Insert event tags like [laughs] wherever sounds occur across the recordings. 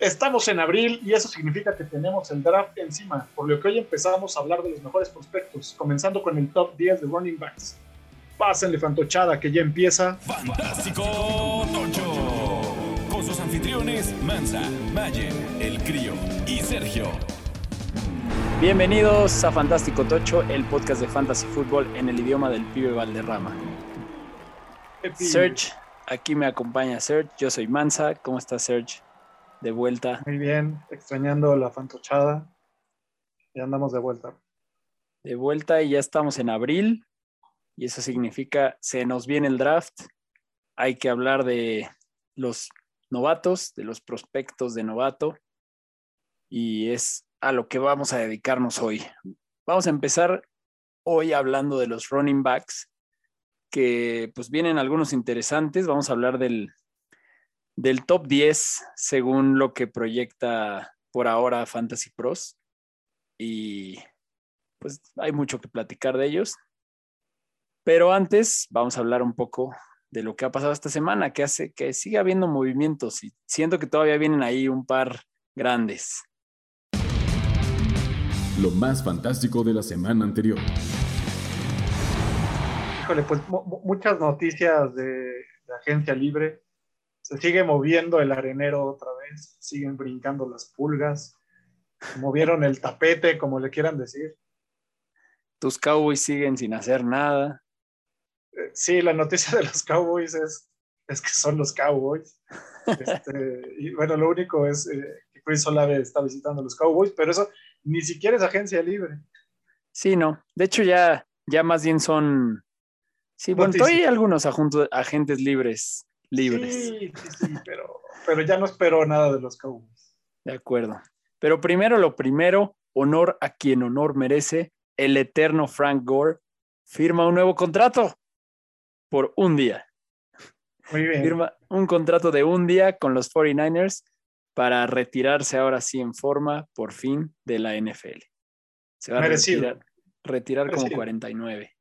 Estamos en abril y eso significa que tenemos el draft encima, por lo que hoy empezamos a hablar de los mejores prospectos, comenzando con el top 10 de running backs. Pásenle fantochada que ya empieza. Fantástico Tocho. Con sus anfitriones Mansa, Mayer, El Crío y Sergio. Bienvenidos a Fantástico Tocho, el podcast de Fantasy Football en el idioma del pibe Valderrama. Serge, aquí me acompaña Serge, yo soy Mansa. ¿Cómo estás, Serge? De vuelta. Muy bien, extrañando la fantochada. Ya andamos de vuelta. De vuelta y ya estamos en abril. Y eso significa, se nos viene el draft. Hay que hablar de los novatos, de los prospectos de novato. Y es a lo que vamos a dedicarnos hoy. Vamos a empezar hoy hablando de los running backs, que pues vienen algunos interesantes. Vamos a hablar del, del top 10 según lo que proyecta por ahora Fantasy Pros. Y pues hay mucho que platicar de ellos. Pero antes vamos a hablar un poco de lo que ha pasado esta semana, que hace que siga habiendo movimientos y siento que todavía vienen ahí un par grandes. Lo más fantástico de la semana anterior. Híjole, pues muchas noticias de, de agencia libre se sigue moviendo el arenero otra vez, siguen brincando las pulgas, movieron el tapete, como le quieran decir. Tus Cowboys siguen sin hacer nada. Eh, sí, la noticia de los Cowboys es, es que son los Cowboys. [laughs] Este, y bueno, lo único es eh, que Chris Olave está visitando a los Cowboys, pero eso ni siquiera es agencia libre. Sí, no. De hecho, ya, ya más bien son. Sí, bueno, hay algunos agentes libres libres. Sí, sí, sí, pero, pero ya no espero nada de los Cowboys. De acuerdo. Pero primero lo primero, honor a quien honor merece, el eterno Frank Gore firma un nuevo contrato por un día. Muy bien. Firma un contrato de un día con los 49ers para retirarse ahora sí en forma, por fin, de la NFL. Se va a retirar, retirar como 49.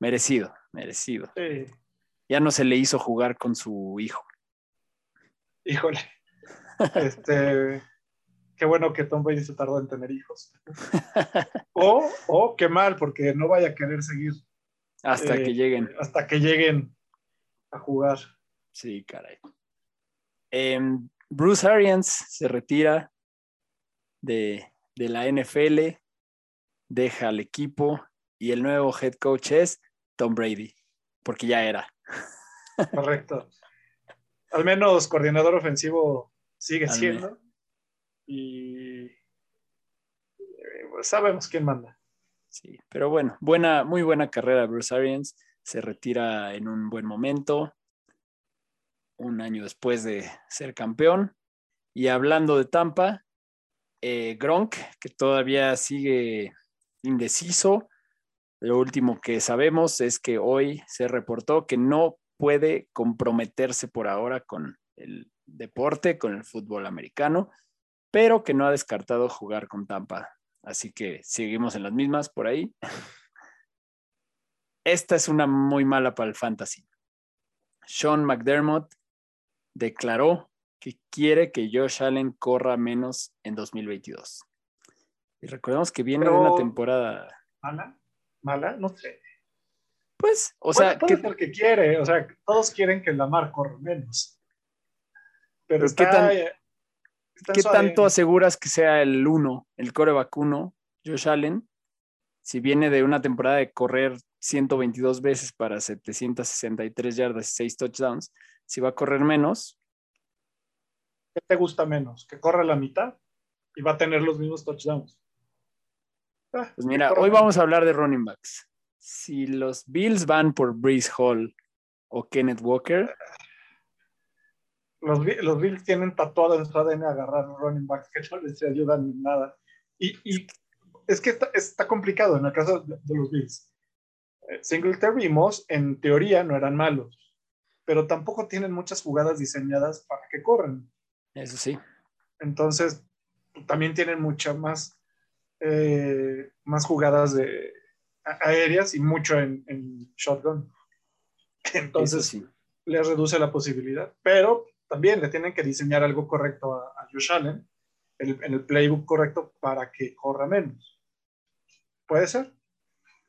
Merecido, merecido. Sí ya no se le hizo jugar con su hijo. Híjole. [laughs] Este, qué bueno que Tom Brady se tardó en tener hijos. o, o qué mal, porque no vaya a querer seguir. Hasta que eh, lleguen. Hasta que lleguen a jugar. Sí, caray. Em, Bruce Arians se retira de, de la NFL, deja al equipo y el nuevo head coach es Tom Brady, porque ya era. Correcto. Al menos coordinador ofensivo sigue siendo. Y eh, sabemos quién manda. Sí, pero bueno, buena, muy buena carrera Bruce Arians. Se retira en un buen momento, un año después de ser campeón. Y hablando de Tampa, eh, Gronk, que todavía sigue indeciso, lo último que sabemos es que hoy se reportó que no puede comprometerse por ahora con el deporte, con el fútbol americano, pero que no ha descartado jugar con Tampa. Así que seguimos en las mismas por ahí. Esta es una muy mala para el fantasy. Sean McDermott declaró que quiere que Josh Allen corra menos en 2022. Y recordemos que viene de una temporada mala, no sé. Pues, o sea, que, el que quiere, o sea, todos quieren que la mar corra menos. Pero ¿qué, ¿qué tanto aseguras que sea el 1, el core vacuno, Josh Allen, si viene de una temporada de correr 122 veces para 763 yardas y 6 touchdowns, si va a correr menos? ¿Qué te gusta menos? ¿Que corra la mitad y va a tener los mismos touchdowns? Ah, pues mira, hoy vamos a hablar de running backs. Si los Bills van por Breeze Hall o Kenneth Walker. Los, Bills tienen tatuado en su ADN agarrar running backs que no les ayudan en nada. Y, es que está, complicado en el caso de, los Bills. Eh, Singletary y Moss, en teoría, no eran malos, pero tampoco tienen muchas jugadas diseñadas para que corran. Eso sí. Entonces, también tienen mucha más eh, más jugadas de aéreas y mucho en, shotgun. [laughs] Entonces, sí. les reduce la posibilidad, pero también le tienen que diseñar algo correcto a, a Josh Allen, el, en el playbook correcto para que corra menos. Puede ser.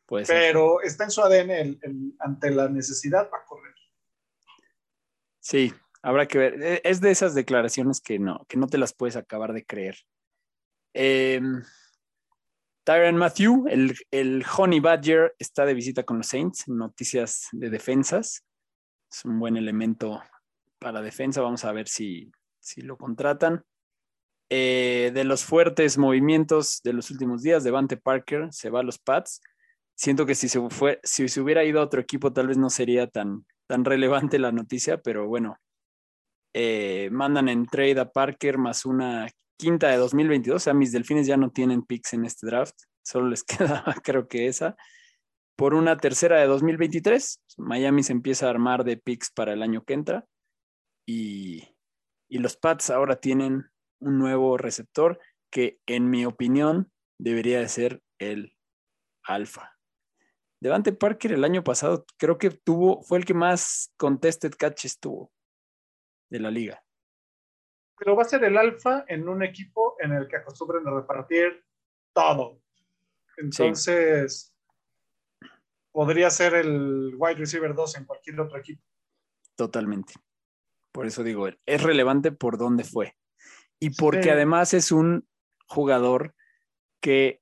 Puede ser. Pero está en su ADN el- el- ante la necesidad para correr. Sí, habrá que ver. E- Es de esas declaraciones que no, que no te las puedes acabar de creer. Eh, Tyron Matthew, el, Honey Badger, está de visita con los Saints. Noticias de defensas. Es un buen elemento para defensa. Vamos a ver si, si lo contratan. Eh, de los fuertes movimientos de los últimos días, Devante Parker se va a los Pats. Siento que si se, fue, si se hubiera ido a otro equipo, tal vez no sería tan, tan relevante la noticia, pero bueno, eh, mandan en trade a Parker más una quinta de 2022. O sea, mis delfines ya no tienen picks en este draft, solo les [laughs] quedaba creo que esa. Por una tercera de 2023, Miami se empieza a armar de picks para el año que entra y, y los Pats ahora tienen un nuevo receptor que en mi opinión debería de ser el alfa. Devante Parker el año pasado creo que tuvo, fue el que más contested catches tuvo de la liga. Pero va a ser el alfa en un equipo en el que acostumbran a repartir todo. Entonces, podría ser el wide receiver 2 en cualquier otro equipo. Totalmente. Por eso digo, es relevante por dónde fue. Y porque Sí. además es un jugador que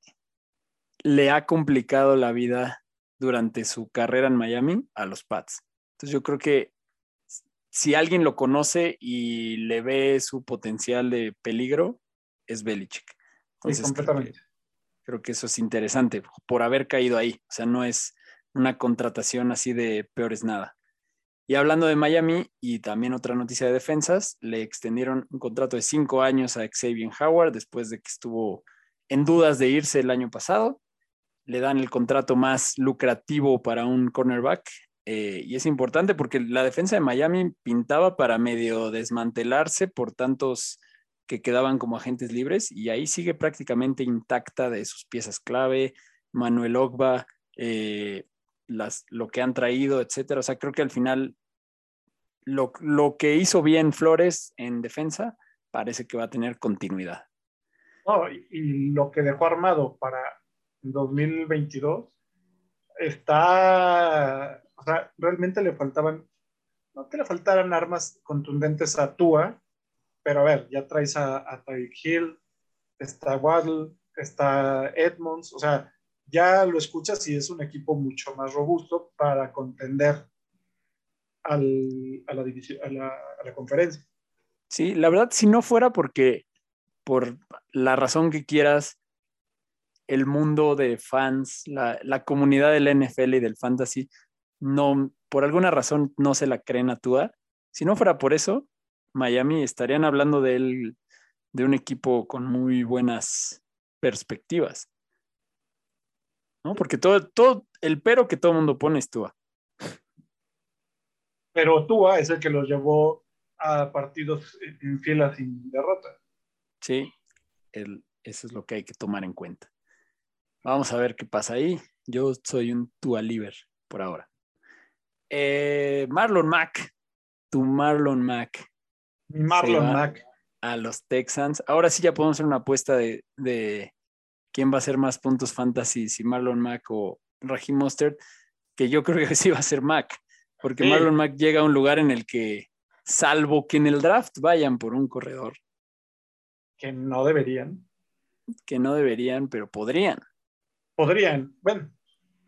le ha complicado la vida durante su carrera en Miami a los Pats. Entonces yo creo que si alguien lo conoce y le ve su potencial de peligro, es Belichick. Sí, Entonces, creo que- creo que eso es interesante por haber caído ahí. O sea, no es una contratación así de peores nada. Y hablando de Miami y también otra noticia de defensas, le extendieron un contrato de cinco años a Xavier Howard después de que estuvo en dudas de irse el año pasado. Le dan el contrato más lucrativo para un cornerback. Eh, y es importante porque la defensa de Miami pintaba para medio desmantelarse por tantos que quedaban como agentes libres y ahí sigue prácticamente intacta de sus piezas clave, Manuel Ogba, eh, las, lo que han traído, etcétera. O sea, creo que al final lo, lo que hizo bien Flores en defensa parece que va a tener continuidad. Y lo que dejó armado para 2022 está, o sea, realmente le faltaban, no que le faltaran armas contundentes a Tua, pero a ver, ya traes a, a Tyreek Hill, está Waddle, está Edmonds, o sea, ya lo escuchas y es un equipo mucho más robusto para contender al, a, la a, la, a la conferencia. Sí, la verdad, si no fuera porque, por la razón que quieras, el mundo de fans, la, la comunidad del NFL y del fantasy, no, por alguna razón no se la creen a Tua. Si no fuera por eso, Miami estarían hablando de él, de un equipo con muy buenas perspectivas. ¿No? Porque todo, todo, el pero que todo el mundo pone es Tua. Pero Tua es el que los llevó a partidos en fila sin derrota. Sí, el, eso es lo que hay que tomar en cuenta. Vamos a ver qué pasa ahí. Yo soy un Tua Liver por ahora. Eh, Marlon Mack, tu Marlon Mack. Marlon Mack. A los Texans. Ahora sí ya podemos hacer una apuesta de, de quién va a hacer más puntos fantasy, si Marlon Mack o Raheem Mostert, que yo creo que [laughs] sí va a ser Mack, porque sí. Marlon Mack llega a un lugar en el que, salvo que en el draft vayan por un corredor. Que no deberían. Que no deberían, pero podrían. Podrían. Bueno,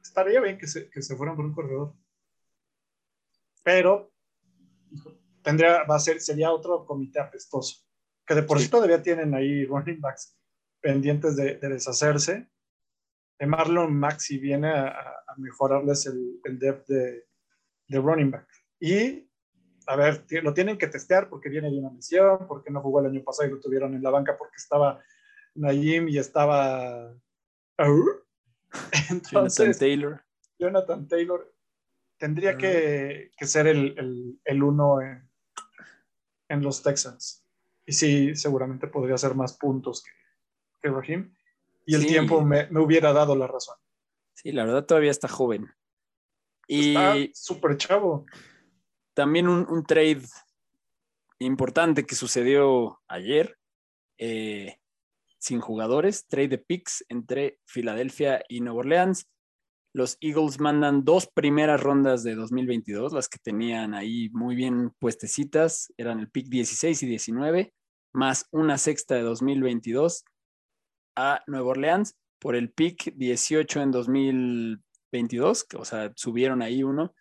estaría bien que se, que se fueran por un corredor. Pero tendría, va a ser, sería otro comité apestoso. Que de por sí, todavía tienen ahí running backs pendientes de, de deshacerse. De Marlon Mack si viene a, a mejorarles el, el depth de, de, running back. Y, a ver, lo tienen que testear porque viene de una lesión, porque no jugó el año pasado y lo tuvieron en la banca porque estaba Naim y estaba... [laughs] Entonces, Jonathan Taylor. Jonathan Taylor tendría que, que, ser el, el, el uno en, en, los Texans. Y sí, seguramente podría hacer más puntos que, que Raheem. Y el sí. tiempo me, me, hubiera dado la razón. Sí, la verdad todavía está joven. Y está súper chavo. También un, un, trade importante que sucedió ayer, eh, sin jugadores, trade de picks entre Filadelfia y Nueva Orleans. Los Eagles mandan dos primeras rondas de 2022, las que tenían ahí muy bien puestecitas, eran el pick 16 y 19, más una sexta de 2022 a Nueva Orleans por el pick 18 en 2022, o sea, subieron ahí uno.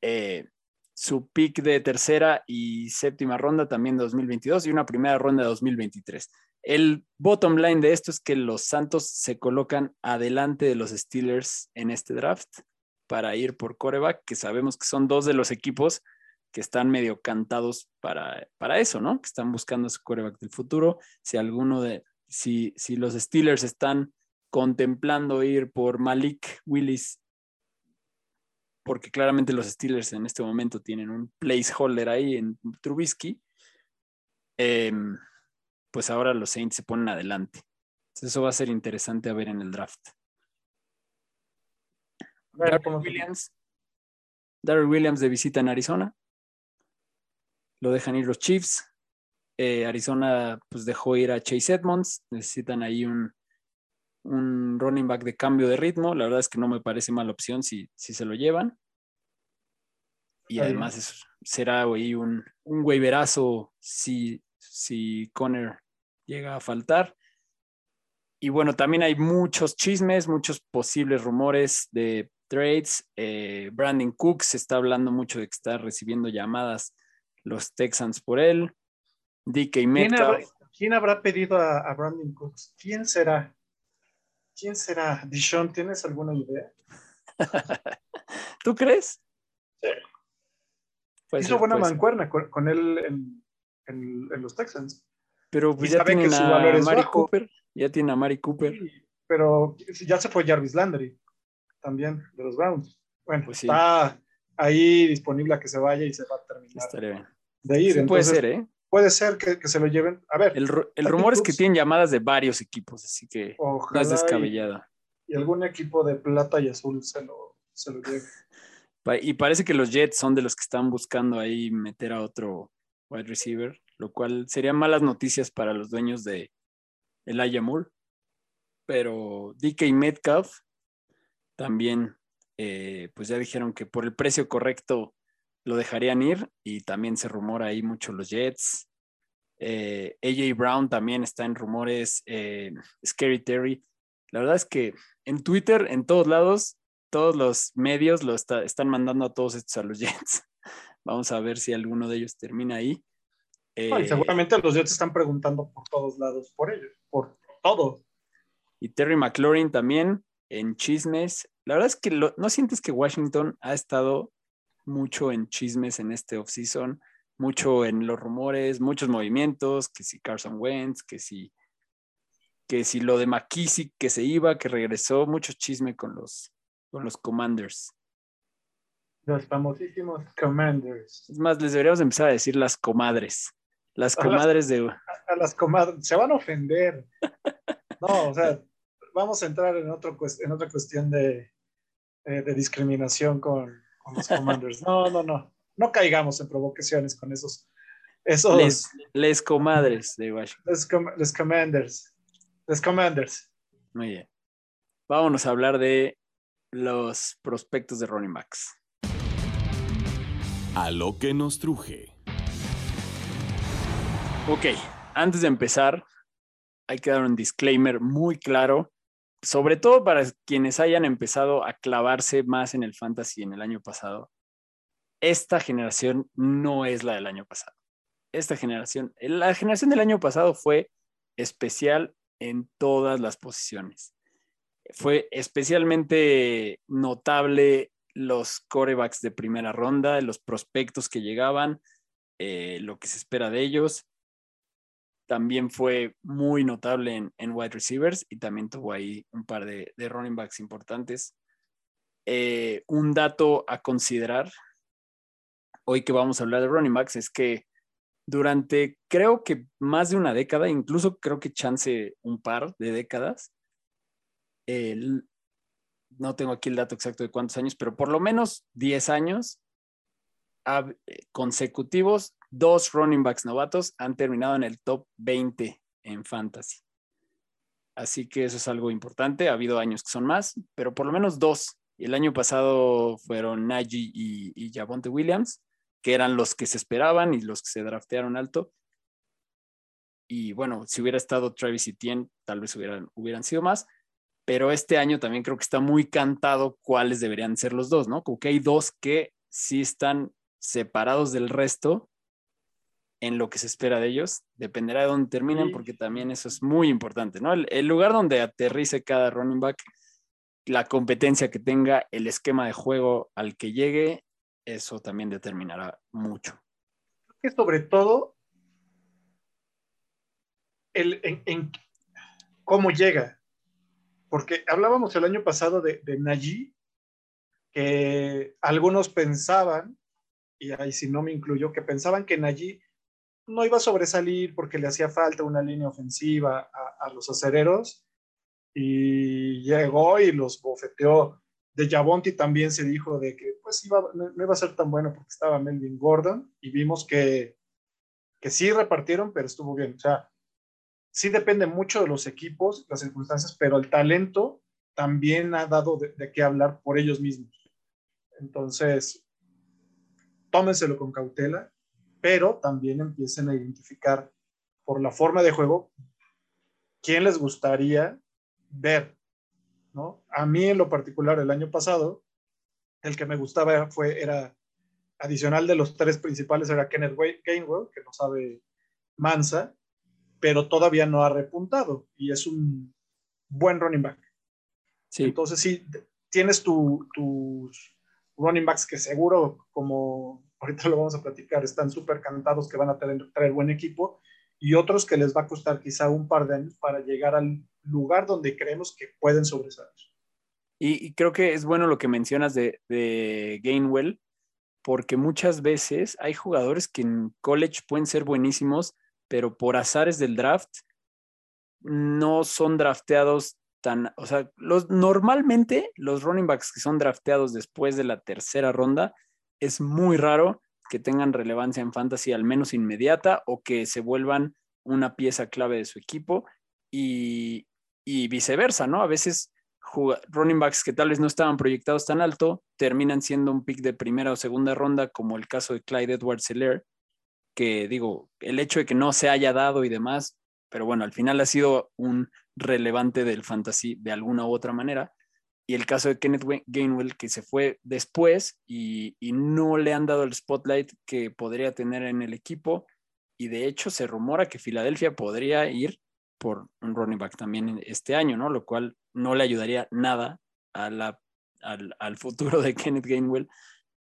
Eh, su pick de tercera y séptima ronda también 2022 y una primera ronda de 2023. El bottom line de esto es que los Santos se colocan adelante de los Steelers en este draft para ir por coreback, que sabemos que son dos de los equipos que están medio cantados para, para eso, ¿no? Que están buscando su coreback del futuro. Si alguno de, si, si los Steelers están contemplando ir por Malik Willis, porque claramente los Steelers en este momento tienen un placeholder ahí en Trubisky, eh, pues ahora los Saints se ponen adelante. eso va a ser interesante a ver en el draft. Darrell Williams, Williams de visita en Arizona. Lo dejan ir los Chiefs. Eh, Arizona pues dejó ir a Chase Edmonds. Necesitan ahí un, un running back de cambio de ritmo. La verdad es que no me parece mala opción si, si se lo llevan. Y además será ahí un, un waiverazo si, si Conner llega a faltar. Y bueno, también hay muchos chismes, muchos posibles rumores de trades. Eh, Brandon Cooks está hablando mucho de que está recibiendo llamadas los Texans por él. DK Metcalf. ¿Quién habrá, pedido a, Brandon Cooks? ¿Quién será? ¿Quién será? Dishon, ¿tienes alguna idea? [laughs] ¿Tú crees? Sí. Hizo buena mancuerna con, él en, en, los Texans. Pero pues ya Mari Cooper. Ya tiene a Mari Cooper. pero ya se fue Jarvis Landry también de los Browns. Bueno, pues está ahí disponible a que se vaya y se va a terminar de ir. puede ser, ¿eh? Puede ser que, se lo lleven. A ver. El, rumor es que tienen llamadas de varios equipos, así que no es descabellada. Y, algún equipo de plata y azul se lo, se lo lleve. [laughs] Y parece que los Jets son de los que están buscando ahí meter a otro wide receiver, lo cual serían malas noticias para los dueños de Elijah Moore. Pero DK Metcalf también, eh, pues ya dijeron que por el precio correcto lo dejarían ir y también se rumora ahí mucho los Jets. Eh, AJ Brown también está en rumores, eh, Scary Terry. La verdad es que en Twitter, en todos lados, todos los medios lo están mandando a todos estos a los Jets. Vamos a ver si alguno de ellos termina ahí. Eh, seguramente los Jets están preguntando por todos lados por ellos, por todo. Y Terry McLaurin también en chismes. La verdad es que no sientes que Washington ha estado mucho en chismes en este offseason, mucho en los rumores, muchos movimientos, que si Carson Wentz, que si que si lo de McKissick que se iba, que regresó, mucho chisme con los con los Commanders. Los famosísimos Commanders. Es más, les deberíamos empezar a decir las comadres. Las comadres de. A, las comadres. Se van a ofender. No, o sea, vamos a entrar en, otro, en otra cuestión de, eh, de discriminación con, los Commanders. No, no, no. No caigamos en provocaciones con esos. esos les, comadres de Washington. Les, Commanders. Les Commanders. Muy bien. Vámonos a hablar de los prospectos de running backs. A lo que nos truje. Ok, antes de empezar, hay que dar un disclaimer muy claro, sobre todo para quienes hayan empezado a clavarse más en el fantasy en el año pasado. Esta generación no es la del año pasado. Esta generación, la generación del año pasado fue especial en todas las posiciones. Fue especialmente notable los corebacks de primera ronda, los prospectos que llegaban, eh, lo que se espera de ellos. También fue muy notable en, wide receivers y también tuvo ahí un par de, running backs importantes. Eh, un dato a considerar hoy que vamos a hablar de running backs es que durante creo que más de una década, incluso creo que chance un par de décadas, el, no tengo aquí el dato exacto de cuántos años, pero por lo menos 10 años eh, consecutivos, dos running backs novatos han terminado en el top 20 en fantasy. Así que eso es algo importante. Ha habido años que son más, pero por lo menos dos. El año pasado fueron Najee y, y Javonte Williams, que eran los que se esperaban y los que se draftearon alto. Y bueno, si hubiera estado Travis Etienne, tal vez hubieran sido más. Pero este año también creo que está muy cantado cuáles deberían ser los dos, ¿no? Como que hay dos que sí están separados del resto en lo que se espera de ellos. Dependerá de dónde terminen, porque también eso es muy importante, ¿no? El, lugar donde aterrice cada running back, la competencia que tenga, el esquema de juego al que llegue, eso también determinará mucho. Que sobre todo, el, en, cómo llega. Porque hablábamos el año pasado de, de que algunos pensaban, y ahí si no me incluyo, que pensaban que Najee no iba a sobresalir porque le hacía falta una línea ofensiva a, los acereros y llegó y los bofeteó. De Javonti también se dijo de que pues iba, no, iba a ser tan bueno porque estaba Melvin Gordon y vimos que, que sí repartieron, pero estuvo bien. O sea, sí depende mucho de los equipos, las circunstancias, pero el talento también ha dado de, qué hablar por ellos mismos. Entonces, tómenselo con cautela pero también empiecen a identificar por la forma de juego quién les gustaría ver, ¿no? A mí en lo particular el año pasado, el que me gustaba fue, era adicional de los tres principales, era Kenneth Gainwell, que no sabe Mansa, pero todavía no ha repuntado y es un buen running back. Sí. Entonces, sí, tienes tus running backs que seguro, como ahorita lo vamos a platicar, están súper cantados que van a tener, traer buen equipo y otros que les va a costar quizá un par de años para llegar al lugar donde creemos que pueden sobresalir. Y, creo que es bueno lo que mencionas de, de Gainwell, porque muchas veces hay jugadores que en college pueden ser buenísimos, pero por azares del draft no son drafteados tan, o sea, los, normalmente los running backs que son drafteados después de la tercera ronda es muy raro que tengan relevancia en fantasy al menos inmediata o que se vuelvan una pieza clave de su equipo y, viceversa, ¿no? A veces running backs que tal vez no estaban proyectados tan alto terminan siendo un pick de primera o segunda ronda, como el caso de Clyde Edwards Seller, que digo, el hecho de que no se haya dado y demás, pero bueno, al final ha sido un relevante del fantasy de alguna u otra manera y el caso de Kenneth Gainwell, que se fue después y, no le han dado el spotlight que podría tener en el equipo. Y de hecho se rumora que Filadelfia podría ir por un running back también este año, ¿no? Lo cual no le ayudaría nada a la, al, futuro de Kenneth Gainwell,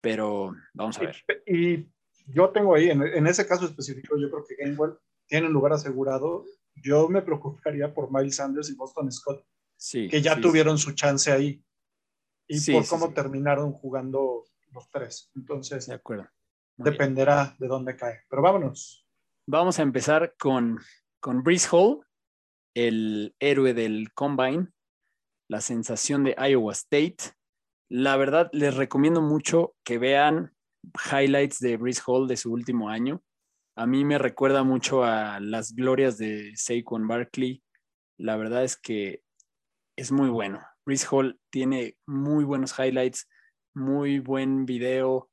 pero vamos a ver. Y, yo tengo ahí, en, ese caso específico, yo creo que Gainwell tiene un lugar asegurado. Yo me preocuparía por Miles Sanders y Boston Scott que ya tuvieron su chance ahí. Y por cómo terminaron jugando los tres. Entonces, de acuerdo. dependerá de dónde cae. Pero vámonos. Vamos a empezar con, con Breeze Hall, el héroe del Combine, la sensación de Iowa State. La verdad, les recomiendo mucho que vean highlights de Breeze Hall de su último año. A mí me recuerda mucho a las glorias de Saquon Barkley. La verdad es que es muy bueno. Reese Hall tiene muy buenos highlights, muy buen video,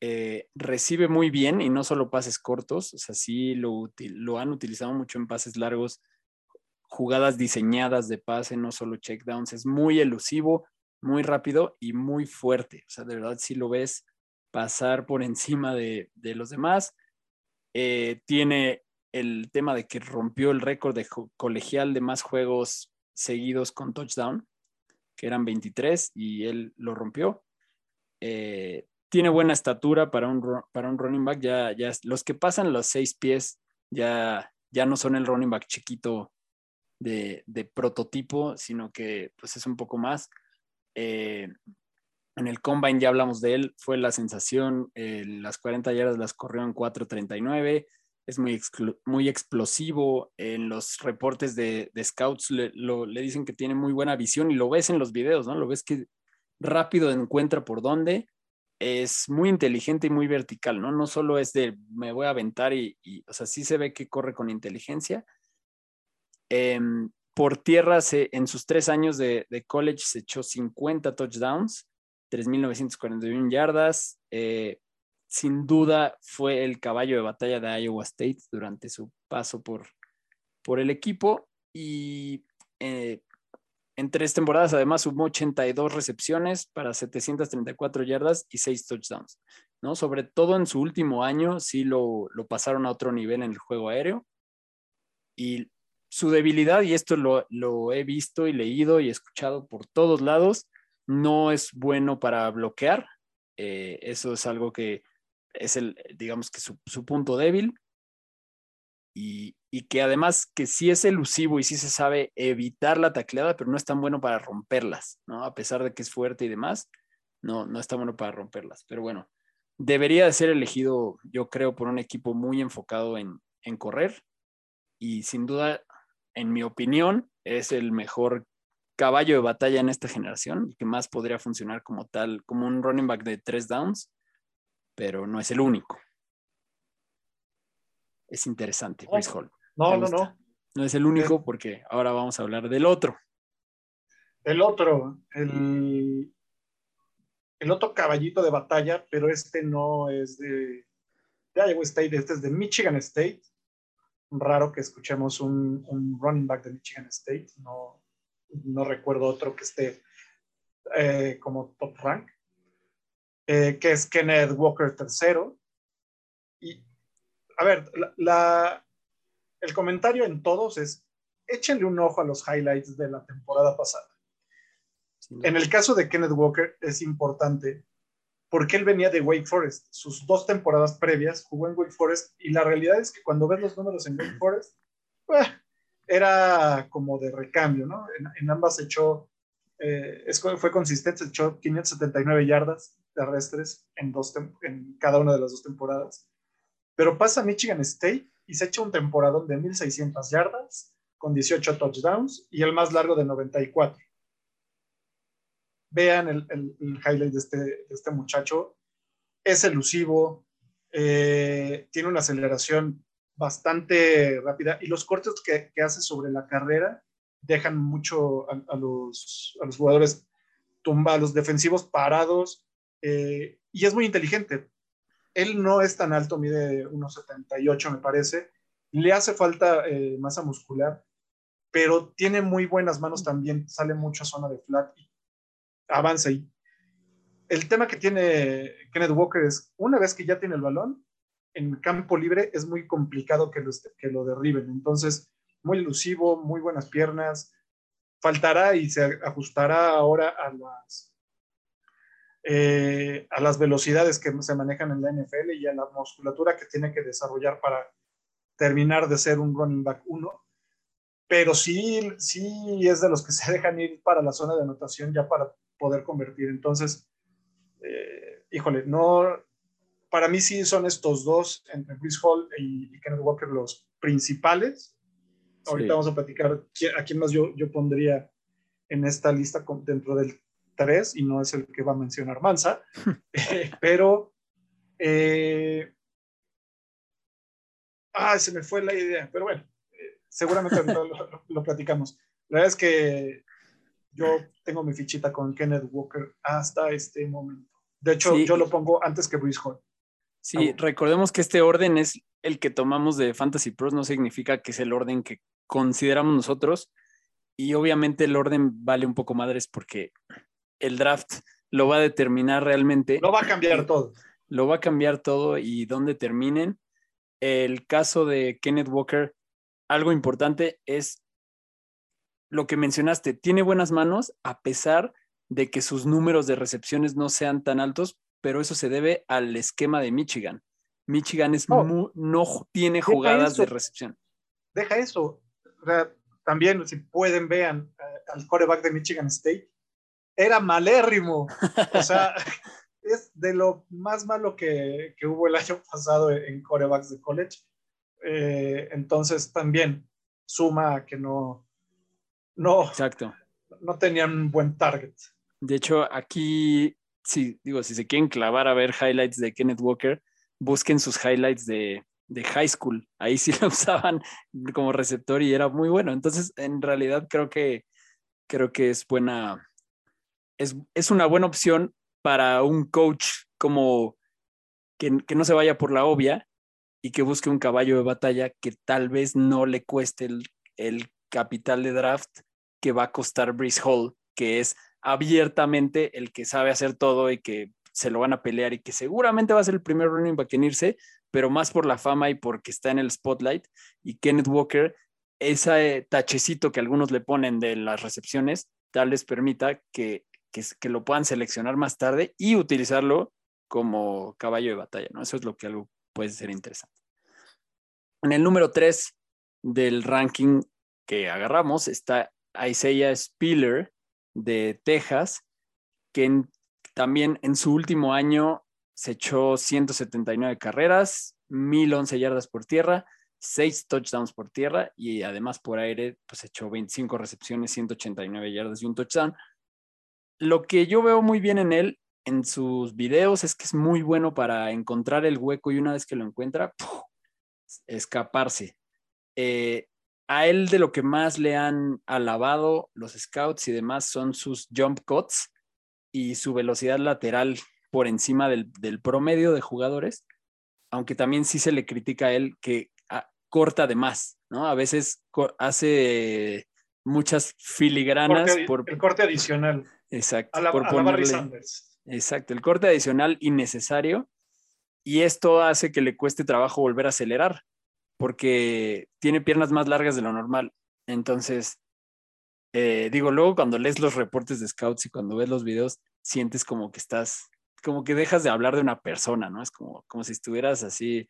eh, recibe muy bien y no solo pases cortos, o sea, sí lo, lo han utilizado mucho en pases largos, jugadas diseñadas de pase, no solo checkdowns, es muy elusivo, muy rápido y muy fuerte, o sea, de verdad si lo ves pasar por encima de, los demás. Eh, tiene el tema de que rompió el récord de colegial de más juegos seguidos con touchdown, que eran 23 y él lo rompió. Eh, tiene buena estatura para un, para un running back. Ya, ya los que pasan los seis pies ya, ya no son el running back chiquito de, prototipo, sino que pues es un poco más. Eh, en el combine ya hablamos de él, fue la sensación, eh, las 40 yardas las corrió en 4.39, es muy, muy explosivo. En los reportes de, scouts le, le, dicen que tiene muy buena visión y lo ves en los videos, ¿no? Lo ves que rápido encuentra por dónde es muy inteligente y muy vertical, ¿no? No solo es de me voy a aventar y, y o sea, sí se ve que corre con inteligencia. Em, por tierra, se, en sus tres años de, de, college, se echó 50 touchdowns, 3.941 yardas. Eh, sin duda fue el caballo de batalla de Iowa State durante su paso por, por el equipo y eh, en tres temporadas además sumó 82 recepciones para 734 yardas y 6 touchdowns, ¿no? Sobre todo en su último año sí lo, lo pasaron a otro nivel en el juego aéreo y su debilidad, y esto lo, lo, he visto y leído y escuchado por todos lados, no es bueno para bloquear. Eh, eso es algo que es el, digamos que su, punto débil. Y, y, que además que sí es elusivo y sí se sabe evitar la tacleada, pero no es tan bueno para romperlas, ¿no? A pesar de que es fuerte y demás, no, no está bueno para romperlas. Pero bueno, debería de ser elegido, yo creo, por un equipo muy enfocado en, en correr. Y sin duda, en mi opinión, es el mejor caballo de batalla en esta generación, que más podría funcionar como tal, como un running back de tres downs, pero no es el único. Es interesante, Chris Hall. No, no, no. No es el único porque ahora vamos a hablar del otro. El otro, el, el otro caballito de batalla, pero este no es de, de Iowa State, este es de Michigan State. Raro que escuchemos un, un running back de Michigan State, no, no recuerdo otro que esté eh, como top rank, eh, que es Kenneth Walker III. Y, a ver, la, la, el comentario en todos es, échenle un ojo a los highlights de la temporada pasada. Sí. En el caso de Kenneth Walker es importante porque él venía de Wake Forest. Sus dos temporadas previas jugó en Wake Forest y la realidad es que cuando ves los números en Wake Forest, eh, era como de recambio, ¿no? En, en ambas echó, eh, fue consistente, echó 579 yardas terrestres en, dos en cada una de las dos temporadas. Pero pasa a Michigan State y se echa un temporadón de 1.600 yardas con 18 touchdowns y el más largo de 94. Vean el, el, el highlight de este, de este, muchacho. Es elusivo, eh, tiene una aceleración bastante rápida y los cortes que, que hace sobre la carrera dejan mucho a, a, los, a los, jugadores tumba, a los defensivos parados eh, y es muy inteligente. Él no es tan alto, mide 1,78 me parece, le hace falta eh, masa muscular, pero tiene muy buenas manos también, sale mucho a zona de flat y avanza. Y el tema que tiene Kenneth Walker es, una vez que ya tiene el balón, en campo libre es muy complicado que lo, que lo derriben. Entonces, muy elusivo, muy buenas piernas. Faltará y se ajustará ahora a las, eh, a las velocidades que se manejan en la NFL y a la musculatura que tiene que desarrollar para terminar de ser un running back 1. Pero sí, sí es de los que se dejan ir para la zona de anotación ya para poder convertir. Entonces, eh, híjole, no, para mí sí son estos dos, entre Chris Hall y, y Kenneth Walker, los principales. Ahorita sí. vamos a platicar a quién más yo, yo pondría en esta lista dentro del 3 y no es el que va a mencionar Mansa, [laughs] eh, pero eh, ah, se me fue la idea, pero bueno, eh, seguramente lo, lo, lo, platicamos. La verdad es que yo tengo mi fichita con Kenneth Walker hasta este momento. De hecho, sí. yo lo pongo antes que Bruce Hall. Sí, recordemos que este orden es el que tomamos de Fantasy Pros, no significa que es el orden que consideramos nosotros. Y obviamente el orden vale un poco madres porque el draft lo va a determinar realmente. Lo va a cambiar todo. Lo va a cambiar todo y dónde terminen. El caso de Kenneth Walker, algo importante es lo que mencionaste, tiene buenas manos a pesar de que sus números de recepciones no sean tan altos, pero eso se debe al esquema de Michigan. Michigan es Oh. no, muy, no tiene jugadas de recepción. Deja eso. También, si pueden, vean uh, al coreback de Michigan State. Era malérrimo. O sea, [laughs] es de lo más malo que, que, hubo el año pasado en corebacks de college. Eh, entonces, también suma que no, no, Exacto. no tenían un buen target. De hecho, aquí si, digo, si se quieren clavar a ver highlights de Kenneth Walker, busquen sus highlights de, de high school. Ahí sí lo [laughs] usaban como receptor y era muy bueno. Entonces, en realidad creo que, creo que es buena, es, es una buena opción para un coach como que, que, no se vaya por la obvia y que busque un caballo de batalla que tal vez no le cueste el, el capital de draft que va a costar Breeze Hall, que es abiertamente el que sabe hacer todo y que se lo van a pelear y que seguramente va a ser el primer running back en irse, pero más por la fama y porque está en el spotlight. Y Kenneth Walker, ese tachecito que algunos le ponen de las recepciones, tal les permita que, que, que lo puedan seleccionar más tarde y utilizarlo como caballo de batalla, ¿no? Eso es lo que algo puede ser interesante. En el número 3 del ranking que agarramos está Isaiah Spiller de Texas, que también en su último año se echó 179 carreras, 1011 yardas por tierra, 6 touchdowns por tierra y además por aire pues echó 25 recepciones, 189 yardas y un touchdown. Lo que yo veo muy bien en él en sus videos es que es muy bueno para encontrar el hueco y una vez que lo encuentra, escaparse. Eh, a él de lo que más le han alabado los scouts y demás son sus jump cuts y su velocidad lateral por encima del, promedio de jugadores, aunque también sí se le critica a él que corta de más, ¿no? A veces hace muchas filigranas por el corte adicional. Exacto. A la, por Exacto, el corte adicional innecesario y esto hace que le cueste trabajo volver a acelerar porque tiene piernas más largas de lo normal. Entonces, eh, digo, luego cuando lees los reportes de scouts y cuando ves los videos, sientes como que estás, como que dejas de hablar de una persona, ¿no? Es como, como si estuvieras así,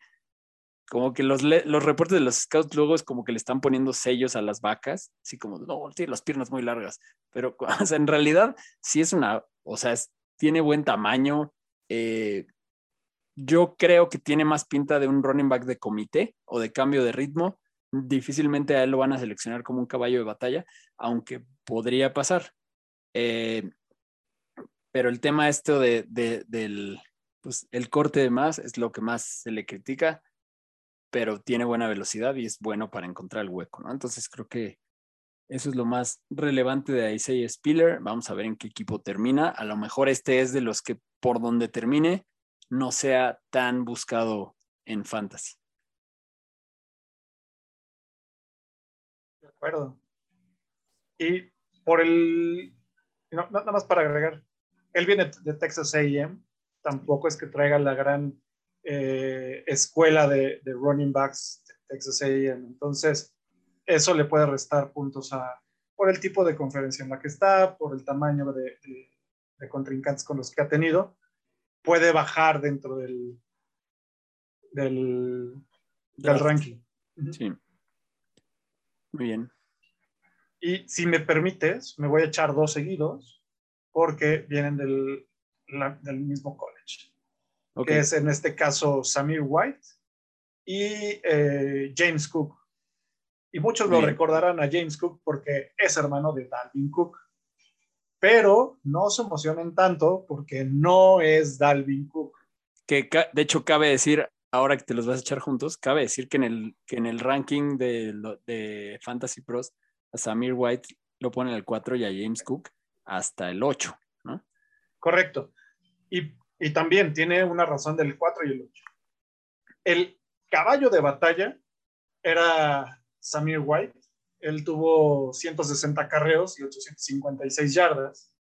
como que los, los reportes de los scouts luego es como que le están poniendo sellos a las vacas, así como, no, tiene las piernas muy largas, pero [laughs] o sea, en realidad sí es una, o sea, tiene buen tamaño, eh, yo creo que tiene más pinta de un running back de comité o de cambio de ritmo. Difícilmente a él lo van a seleccionar como un caballo de batalla, aunque podría pasar. Eh, pero el tema esto de, del pues, el corte de más es lo que más se le critica, pero tiene buena velocidad y es bueno para encontrar el hueco, ¿no? Entonces creo que eso es lo más relevante de Isaiah Spiller. Vamos a ver en qué equipo termina. A lo mejor este es de los que por donde termine no sea tan buscado en fantasy. De acuerdo. Y por el, nada más para agregar, él viene de Texas AM, tampoco es que traiga la gran eh, escuela de, running backs de Texas AM, entonces eso le puede restar puntos a, por el tipo de conferencia en la que está, por el tamaño de, de contrincantes con los que ha tenido, puede bajar dentro del, del, del ranking. Sí. Muy bien. Y si me permites, me voy a echar dos seguidos porque vienen del, del mismo college. Que es en este caso Samir White y eh, James Cook. Y muchos lo recordarán a James Cook porque es hermano de Dalvin Cook pero no se emocionen tanto porque no es Dalvin Cook. Que de hecho cabe decir, ahora que te los vas a echar juntos, cabe decir que en el, que en el ranking de, de Fantasy Pros, a Samir White lo pone en el 4 y a James Cook hasta el 8, ¿no? Correcto. Y, y también tiene una razón del 4 y el 8. El caballo de batalla era Samir White él tuvo 160 carreos y 856 yardas,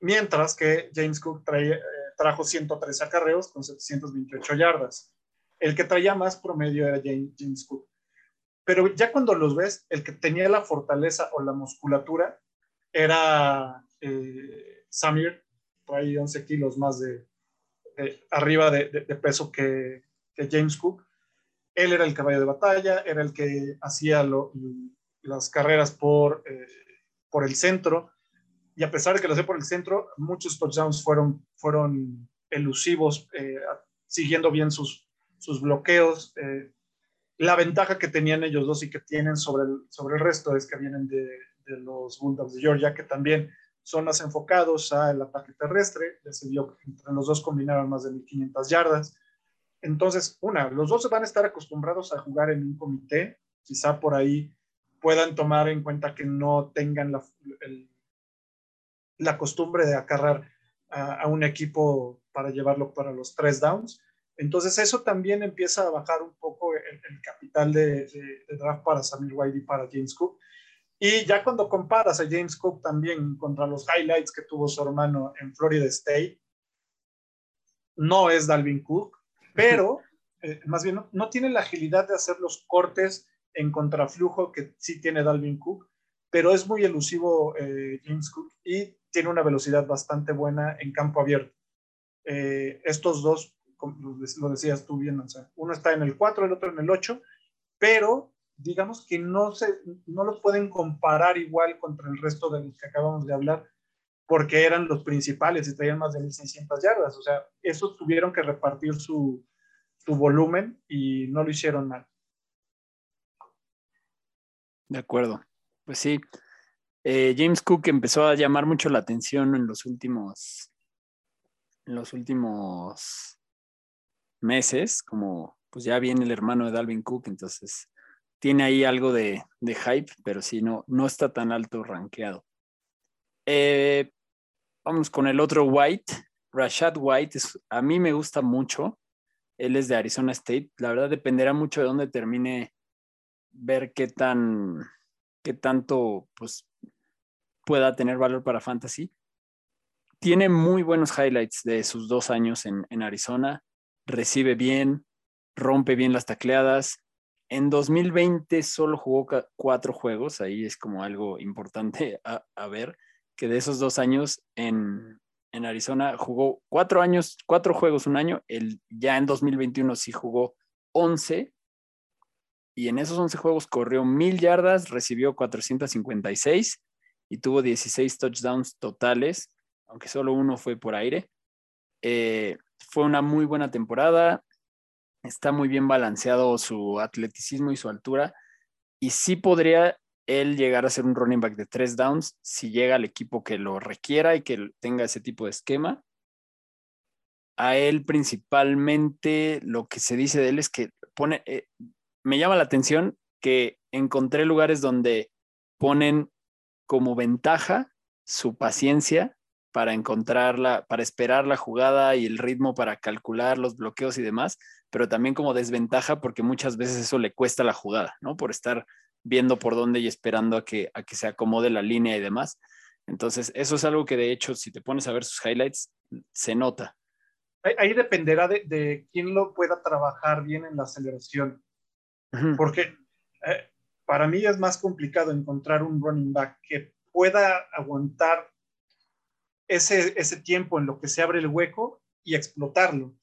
mientras que James Cook eh, trajo 113 acarreos con 728 yardas. El que traía más promedio era James, Cook. Pero ya cuando los ves, el que tenía la fortaleza o la musculatura era eh, Samir, traía 11 kilos más arriba de, peso que James Cook él era el caballo de batalla, era el que hacía las carreras por, eh, por el centro, y a pesar de que lo hacía por el centro, muchos touchdowns fueron, fueron elusivos, eh, siguiendo bien sus, sus bloqueos. Eh, la ventaja que tenían ellos dos y que tienen sobre el, sobre el resto es que vienen de, los Bulldogs de Georgia, que también zonas enfocados al ataque terrestre, ya se vio que entre los dos combinaron más de 1500 yardas. Entonces, una, los dos van a estar acostumbrados a jugar en un comité, quizá por ahí puedan tomar en cuenta que no tengan la, la costumbre de acarrar a, un equipo para llevarlo para los tres downs. Entonces eso también empieza a bajar un poco el, capital de, draft para Samir White y para James Cook. Y ya cuando comparas a James Cook también contra los highlights que tuvo su hermano en Florida State, no es Dalvin Cook, pero [laughs] eh, más bien no, tiene la agilidad de hacer los cortes en contraflujo que sí tiene Dalvin Cook, pero es muy elusivo eh, James Cook y tiene una velocidad bastante buena en campo abierto. Eh, estos dos, lo decías tú bien, o sea, uno está en el 4, el otro en el 8, pero digamos que no, se, no los pueden comparar igual contra el resto de los que acabamos de hablar, porque eran los principales y traían más de 1.600 yardas. O sea, esos tuvieron que repartir su, su volumen y no lo hicieron mal. De acuerdo. Pues sí, eh, James Cook empezó a llamar mucho la atención en los últimos, en los últimos meses, como pues ya viene el hermano de Dalvin Cook, entonces tiene ahí algo de, hype, pero sí, no, no está tan alto rankeado. Eh, vamos con el otro White, Rashad White, a mí me gusta mucho, él es de Arizona State, la verdad dependerá mucho de dónde termine ver qué tan, qué tanto, pues pueda tener valor para fantasy. Tiene muy buenos highlights de sus dos años en, Arizona. Recibe bien, rompe bien las tacleadas. En 2020 solo jugó cuatro juegos, ahí es como algo importante a, ver, que de esos dos años en, Arizona jugó cuatro años, cuatro juegos un año, el, ya en 2021 sí jugó 11 y en esos 11 juegos corrió mil yardas, recibió 456 y tuvo 16 touchdowns totales, aunque solo uno fue por aire. Eh, fue una muy buena temporada, está muy bien balanceado su atleticismo y su altura, y sí podría él llegar a ser un running back de tres downs si llega al equipo que lo requiera y que tenga ese tipo de esquema. A él principalmente lo que se dice de él es que pone, eh, me llama la atención que encontré lugares donde ponen como ventaja su paciencia para encontrarla, para esperar la jugada y el ritmo para calcular los bloqueos y demás, pero también como desventaja porque muchas veces eso le cuesta la jugada, ¿no? Por estar viendo por dónde y esperando a que, a que se acomode la línea y demás. Entonces, eso es algo que de hecho, si te pones a ver sus highlights, se nota. Ahí, dependerá de, quién lo pueda trabajar bien en la aceleración. Porque eh, para mí es más complicado encontrar un running back que pueda aguantar ese, ese tiempo en lo que se abre el hueco y explotarlo.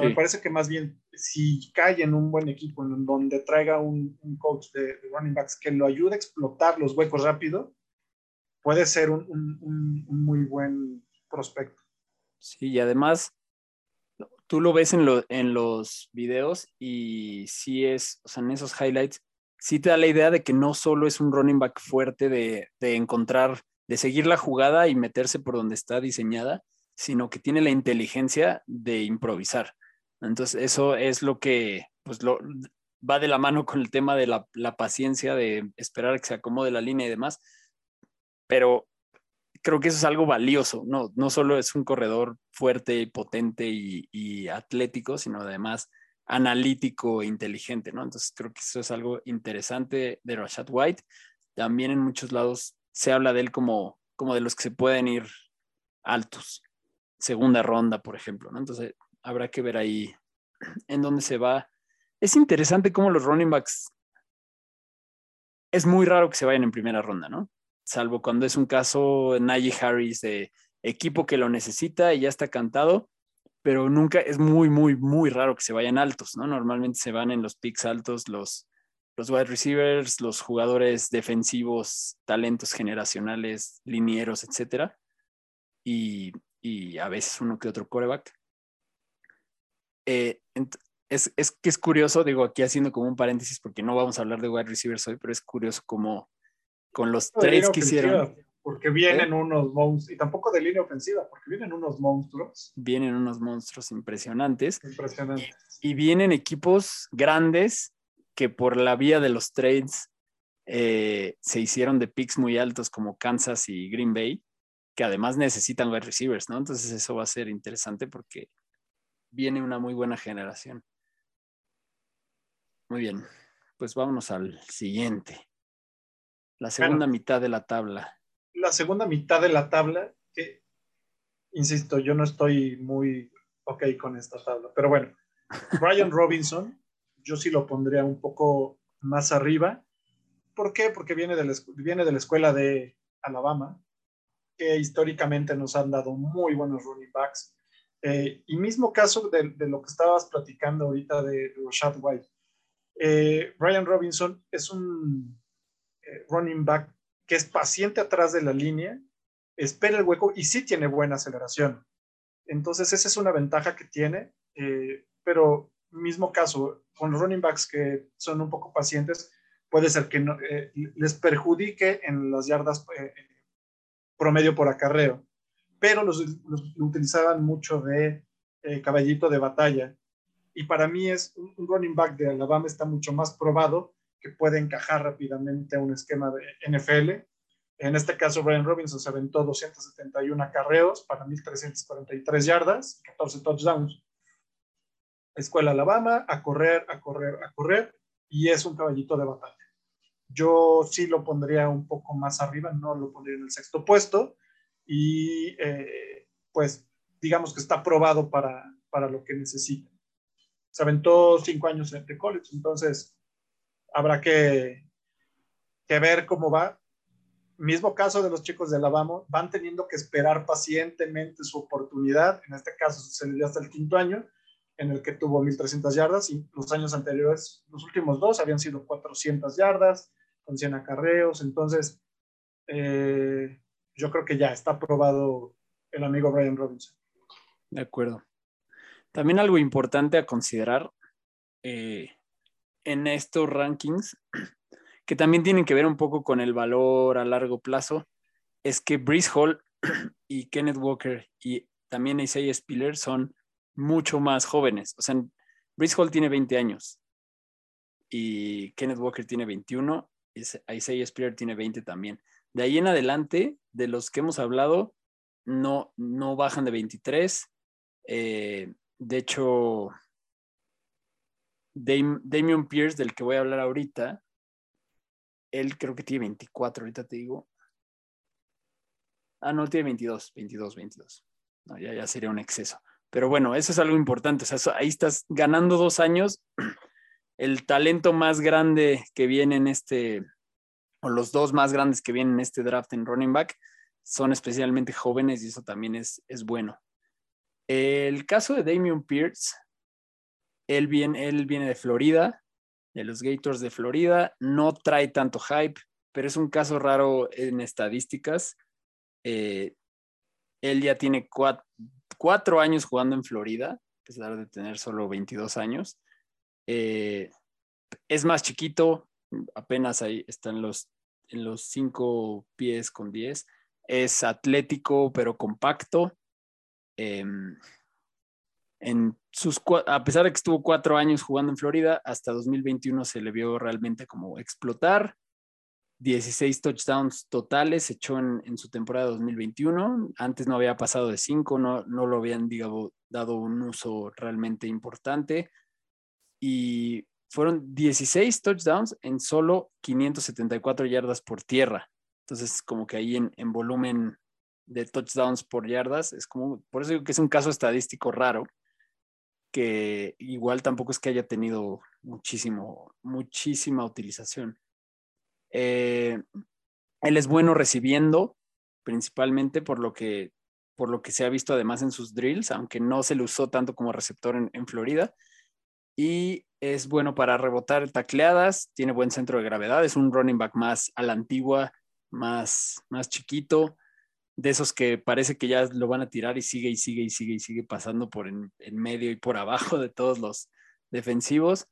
Me parece que más bien si cae en un buen equipo en donde traiga un, coach de, running backs que lo ayude a explotar los huecos rápido, puede ser un, un, muy buen prospecto. Sí, y además tú lo ves en, lo, en los videos y sí es, o sea, en esos highlights, sí te da la idea de que no solo es un running back fuerte de, encontrar, de seguir la jugada y meterse por donde está diseñada, sino que tiene la inteligencia de improvisar. Entonces, eso es lo que pues, lo, va de la mano con el tema de la, paciencia, de esperar que se acomode la línea y demás. Pero creo que eso es algo valioso, no, no solo es un corredor fuerte potente y, y atlético, sino además analítico e inteligente, ¿no? Entonces creo que eso es algo interesante de Rashad White. También en muchos lados se habla de él como, como de los que se pueden ir altos, segunda ronda, por ejemplo, ¿no? Entonces habrá que ver ahí en dónde se va. Es interesante cómo los running backs es muy raro que se vayan en primera ronda, ¿no? Salvo cuando es un caso Najee Harris de equipo que lo necesita y ya está cantado pero nunca es muy, muy, muy raro que se vayan altos, ¿no? Normalmente se van en los picks altos los, los wide receivers, los jugadores defensivos, talentos generacionales, linieros, etcétera, y, y a veces uno que otro coreback. Eh, es, es, que es curioso, digo aquí haciendo como un paréntesis porque no vamos a hablar de wide receivers hoy, pero es curioso como con los trades que hicieron porque vienen unos monstruos, y tampoco de línea ofensiva, porque vienen unos monstruos. Vienen unos monstruos impresionantes. Impresionantes. Y vienen equipos grandes que por la vía de los trades eh, se hicieron de picks muy altos como Kansas y Green Bay, que además necesitan wide receivers, ¿no? Entonces eso va a ser interesante porque viene una muy buena generación. Muy bien, pues vámonos al siguiente. La segunda Bueno. mitad de la tabla. La segunda mitad de la tabla, que, insisto, yo no estoy muy ok con esta tabla, pero bueno, [laughs] Brian Robinson, yo sí lo pondría un poco más arriba. ¿Por qué? Porque viene de la, viene de la escuela de Alabama, que históricamente nos han dado muy buenos running backs. Eh, y mismo caso de, lo que estabas platicando ahorita de Rashad White. Eh, Brian Robinson es un eh, running back que es paciente atrás de la línea, espera el hueco y sí tiene buena aceleración. Entonces, esa es una ventaja que tiene, eh, pero mismo caso, con running backs que son un poco pacientes, puede ser que no- eh, les perjudique en las yardas promedio por acarreo, pero los, los- lo utilizaban mucho de eh, caballito de batalla. Y para mí es un, un running back de Alabama está mucho más probado que puede encajar rápidamente a un esquema de NFL. En este caso, Brian Robinson se aventó 271 acarreos para 1.343 yardas, 14 touchdowns. Escuela Alabama, a correr, a correr, a correr, y es un caballito de batalla. Yo sí lo pondría un poco más arriba, no lo pondría en el sexto puesto, y eh, pues digamos que está probado para, para lo que necesita. Se aventó cinco años de college, entonces habrá que, que ver cómo va. Mismo caso de los chicos de Alabama, van teniendo que esperar pacientemente su oportunidad. En este caso sucedió hasta el quinto año, en el que tuvo 1.300 yardas, y los años anteriores, los últimos dos, habían sido 400 yardas, con 100 acarreos. Entonces, eh, yo creo que ya está aprobado el amigo Brian Robinson. De acuerdo. También algo importante a considerar eh, en estos rankings, [clears throat] que también tienen que ver un poco con el valor a largo plazo, es que Breeze Hall [clears throat] y Kenneth Walker y también Isaiah Spiller son mucho más jóvenes. O sea, Breeze Hall tiene 20 años y Kenneth Walker tiene 21 y Isaiah Spiller tiene 20 también. De ahí en adelante, de los que hemos hablado, no, no bajan de 23. Eh, de hecho, Dam Damian Pierce, del que voy a hablar ahorita, él creo que tiene 24, ahorita te digo. Ah, no, tiene 22, 22, 22. No, ya, ya sería un exceso. Pero bueno, eso es algo importante. O sea, ahí estás ganando dos años. [clears throat] El talento más grande que viene en este, o los dos más grandes que vienen en este draft en running back, son especialmente jóvenes y eso también es, es bueno. El caso de Damian Pierce, él viene, él viene de Florida, de los Gators de Florida, no trae tanto hype, pero es un caso raro en estadísticas. Eh, él ya tiene cuatro, cuatro, años jugando en Florida, a pesar de tener solo 22 años. Eh, es más chiquito, apenas ahí están los, en los cinco pies con 10. Es atlético, pero compacto. Eh, en sus, a pesar de que estuvo cuatro años jugando en Florida, hasta 2021 se le vio realmente como explotar. 16 touchdowns totales echó en, en su temporada 2021. Antes no había pasado de 5, no, no lo habían dado un uso realmente importante. Y fueron 16 touchdowns en solo 574 yardas por tierra. Entonces, como que ahí en, en volumen de touchdowns por yardas, es como, por eso digo que es un caso estadístico raro, que igual tampoco es que haya tenido muchísimo, muchísima utilización. Eh, él es bueno recibiendo, principalmente por lo que por lo que se ha visto además en sus drills, aunque no se le usó tanto como receptor en, en Florida. Y es bueno para rebotar tacleadas, tiene buen centro de gravedad, es un running back más a la antigua, más, más chiquito, de esos que parece que ya lo van a tirar y sigue y sigue y sigue y sigue pasando por en, en medio y por [laughs] abajo de todos los defensivos.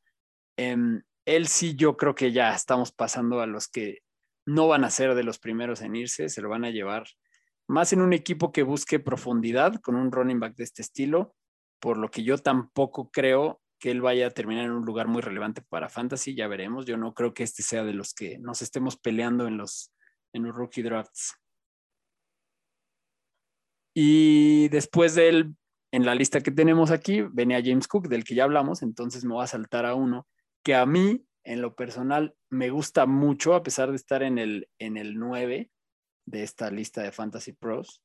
Eh, él sí yo creo que ya estamos pasando a los que no van a ser de los primeros en irse, se lo van a llevar más en un equipo que busque profundidad con un running back de este estilo, por lo que yo tampoco creo que él vaya a terminar en un lugar muy relevante para fantasy, ya veremos. Yo no creo que este sea de los que nos estemos peleando en los, en los rookie drafts. Y después de él, en la lista que tenemos aquí, venía James Cook, del que ya hablamos, entonces me voy a saltar a uno que a mí, en lo personal, me gusta mucho, a pesar de estar en el, en el 9 de esta lista de Fantasy Pros.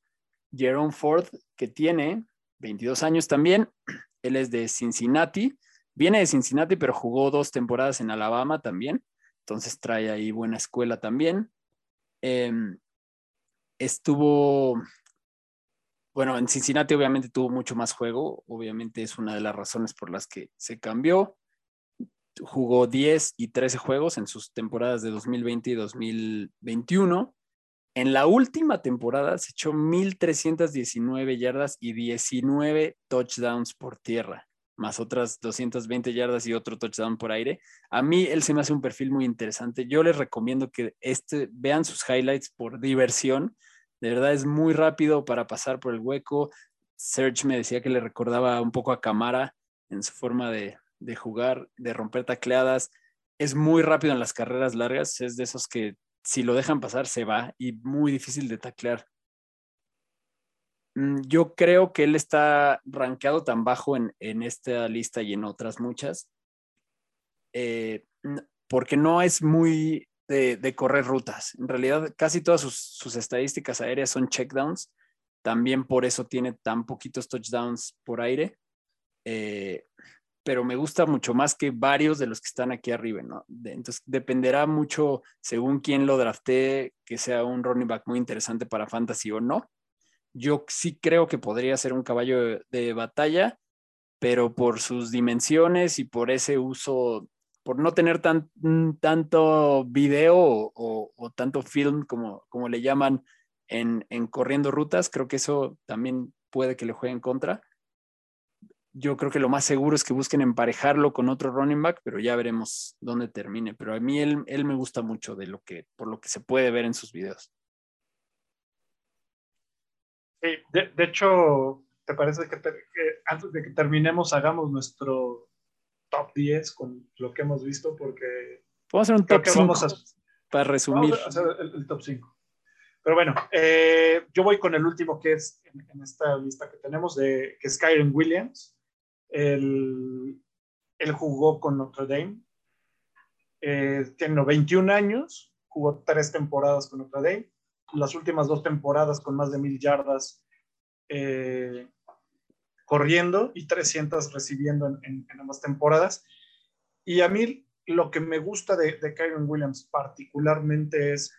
Jerome Ford, que tiene 22 años también, él es de Cincinnati, viene de Cincinnati, pero jugó dos temporadas en Alabama también, entonces trae ahí buena escuela también. Em, estuvo, bueno, en Cincinnati obviamente tuvo mucho más juego, obviamente es una de las razones por las que se cambió. Jugó 10 y 13 juegos en sus temporadas de 2020 y 2021. En la última temporada se echó 1.319 yardas y 19 touchdowns por tierra, más otras 220 yardas y otro touchdown por aire. A mí él se me hace un perfil muy interesante. Yo les recomiendo que este, vean sus highlights por diversión. De verdad es muy rápido para pasar por el hueco. Serge me decía que le recordaba un poco a Camara en su forma de, de jugar, de romper tacleadas. Es muy rápido en las carreras largas. Es de esos que si lo dejan pasar, se va y muy difícil de taclear. Mm, yo creo que él está rankeado tan bajo en, esta lista y en otras muchas, eh, porque no es muy de, correr rutas. En realidad, casi todas sus, estadísticas aéreas son checkdowns. También por eso tiene tan poquitos touchdowns por aire. Eh, pero me gusta mucho más que varios de los que están aquí arriba, ¿no? entonces dependerá mucho según quién lo drafté, que sea un running back muy interesante para fantasy o no. Yo sí creo que podría ser un caballo de, batalla, pero por sus dimensiones y por ese uso, por no tener tan, tanto video o, tanto film como, como le llaman en, en corriendo rutas, creo que eso también puede que le juegue en contra yo creo que lo más seguro es que busquen emparejarlo con otro running back, pero ya veremos dónde termine. Pero a mí él, él me gusta mucho de lo que, por lo que se puede ver en sus videos. Sí, de, hecho, ¿te parece que, antes de que terminemos hagamos nuestro top 10 con lo que hemos visto? Porque... Vamos a hacer un top 5 para resumir. Vamos a hacer el, top 5. Pero bueno, eh, yo voy con el último que es en, esta lista que tenemos, de, que es Kyron Williams. Él, jugó con Notre Dame. Eh, tiene 21 años, jugó tres temporadas con Notre Dame. Las últimas dos temporadas con más de mil yardas eh, corriendo y 300 recibiendo en, ambas temporadas. Y a mí lo que me gusta de, de Kyron Williams particularmente es,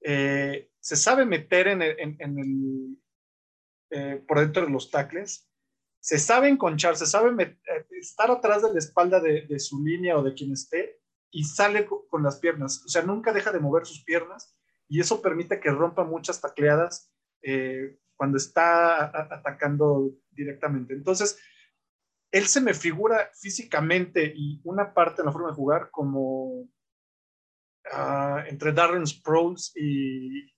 eh, se sabe meter en el, por dentro de los tackles, se sabe enconchar, se sabe eh, estar atrás de la espalda de, su línea o de quien esté y sale con, las piernas. O sea, nunca deja de mover sus piernas y eso permite que rompa muchas tacleadas eh, cuando está atacando directamente. Entonces, él se me figura físicamente y una parte de la forma de jugar como ah, entre Darren Sproles y,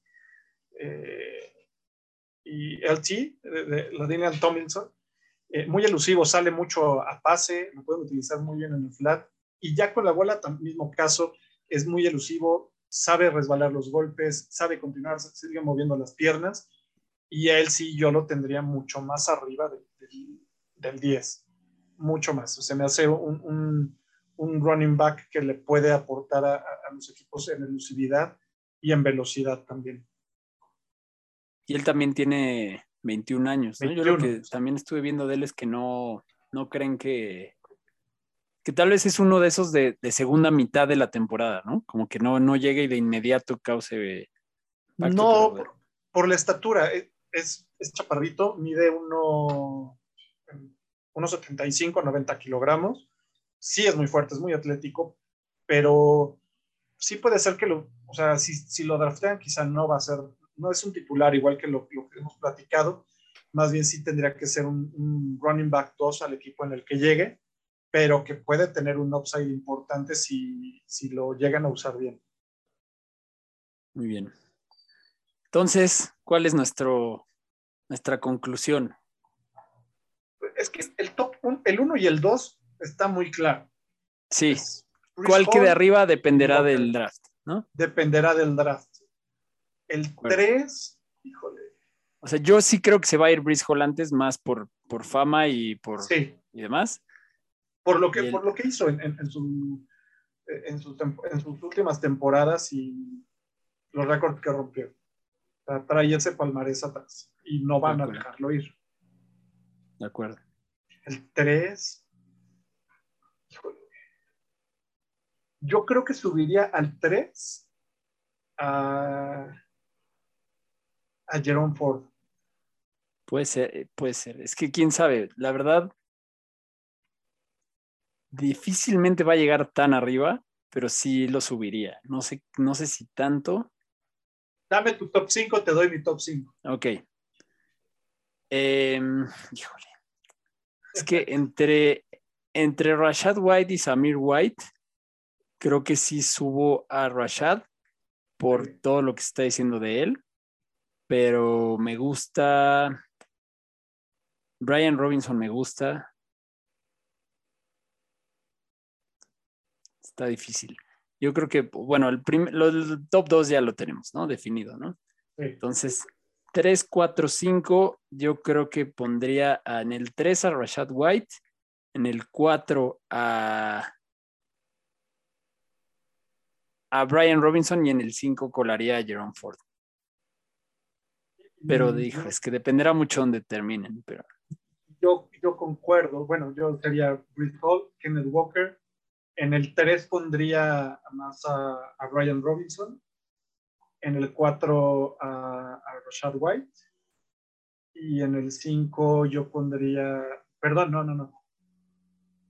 eh, LT, de, la Daniel Tomlinson eh, muy elusivo, sale mucho a pase, lo pueden utilizar muy bien en el flat. Y ya con la bola, mismo caso, es muy elusivo, sabe resbalar los golpes, sabe continuar, sigue moviendo las piernas. Y a él sí yo lo tendría mucho más arriba del 10, mucho más. O sea, me hace un, un, running back que le puede aportar a, a los equipos en elusividad y en velocidad también. Y él también tiene 21 años. Yo lo que también estuve viendo de él es que no, no creen que, que tal vez es uno de esos de, segunda mitad de la temporada, ¿no? Como que no, no llegue y de inmediato cause. No, por, la estatura. E, es, es chaparrito, mide uno, unos 75, 90 kilogramos. Sí es muy fuerte, es muy atlético, pero sí puede ser que lo, o sea, si, si lo draftean, quizá no va a ser no es un titular igual que lo, que hemos platicado, más bien sí tendría que ser un, running back 2 al equipo en el que llegue, pero que puede tener un upside importante si, si lo llegan a usar bien. Muy bien. Entonces, ¿cuál es nuestro, nuestra conclusión? Es que el top un- el 1 y el 2 está muy claro. Sí, cuál quede Hall, arriba dependerá del draft, ¿no? Dependerá del draft. El acuerdo. 3, híjole, O sea, yo sí creo que se va a ir Brice Hall antes, más por, por fama y por sí, y demás. por lo que, el- por lo que hizo en, en- en su- en tem- en sus últimas temporadas y los récords que rompió. O sea, trae ese palmarés atrás y no van De a dejarlo ir. De acuerdo. El 3. Yo creo que subiría al 3 a, a Jerome Ford. Puede ser, eh, puede ser. Es que quién sabe, la verdad, difícilmente va a llegar tan arriba, pero sí lo subiría. No sé, no sé si tanto. Dame tu top 5, te doy mi top 5. Ok. Em, híjole. Es que [laughs] entre, entre Rashad White y Samir White, creo que sí subo a Rashad por todo lo que se está diciendo de él, pero me gusta. Brian Robinson me gusta. Está difícil. Yo creo que, bueno, el, prim- lo- el top 2 ya lo tenemos, ¿no? Definido, ¿no? Entonces, 3, 4, 5, yo creo que pondría en el 3 a Rashad White, en el 4 a, a Brian Robinson y en el 5 colaría a Jerome Ford. Pero dijo, es que dependerá mucho donde terminen. Pero yo, yo concuerdo. Bueno, yo sería Britt Hall, Kenneth Walker. En el 3 pondría más a, a Brian Robinson. En el 4 a, a Rashad White. Y en el 5 yo pondría. Perdón, no, no, no.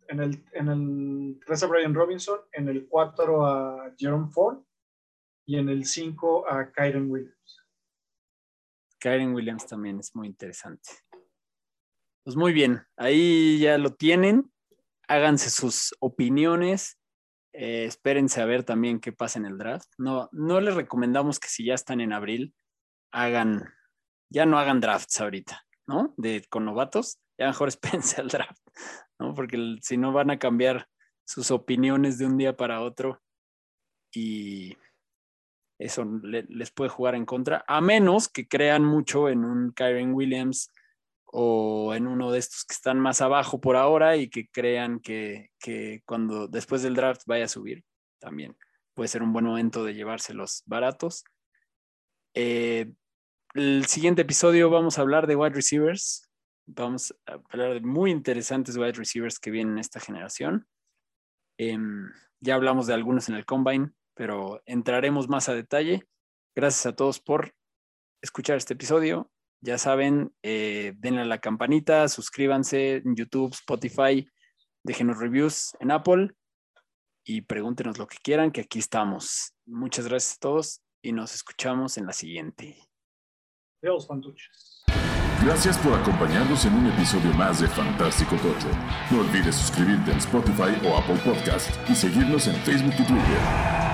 En el, en el 3 a Brian Robinson. En el 4 a Jerome Ford. Y en el 5 a Kyron Williams. Kyren Williams también es muy interesante. Pues muy bien, ahí ya lo tienen. Háganse sus opiniones. Eh, espérense a ver también qué pasa en el draft. No, no les recomendamos que si ya están en abril, hagan, ya no hagan drafts ahorita, ¿no? De con novatos, ya mejor [laughs] espérense al draft, ¿no? Porque si no van a cambiar sus opiniones de un día para otro y eso le- les puede jugar en contra, a menos que crean mucho en un Kyren Williams o en uno de estos que están más abajo por ahora y que crean que, que cuando después del draft vaya a subir también. Puede ser un buen momento de llevárselos baratos. Eh, el siguiente episodio vamos a hablar de wide receivers. Vamos a hablar de muy interesantes wide receivers que vienen en esta generación. Em, ya hablamos de algunos en el combine, pero entraremos más a detalle. Gracias a todos por escuchar este episodio. Ya saben, eh, denle a la campanita, suscríbanse en YouTube, Spotify, déjenos reviews en Apple y pregúntenos lo que quieran, que aquí estamos. Muchas gracias a todos y nos escuchamos en la siguiente. Dios, fantuches. Gracias por acompañarnos en un episodio más de Fantástico Tocho. No olvides suscribirte en Spotify o Apple Podcast y seguirnos en Facebook y Twitter.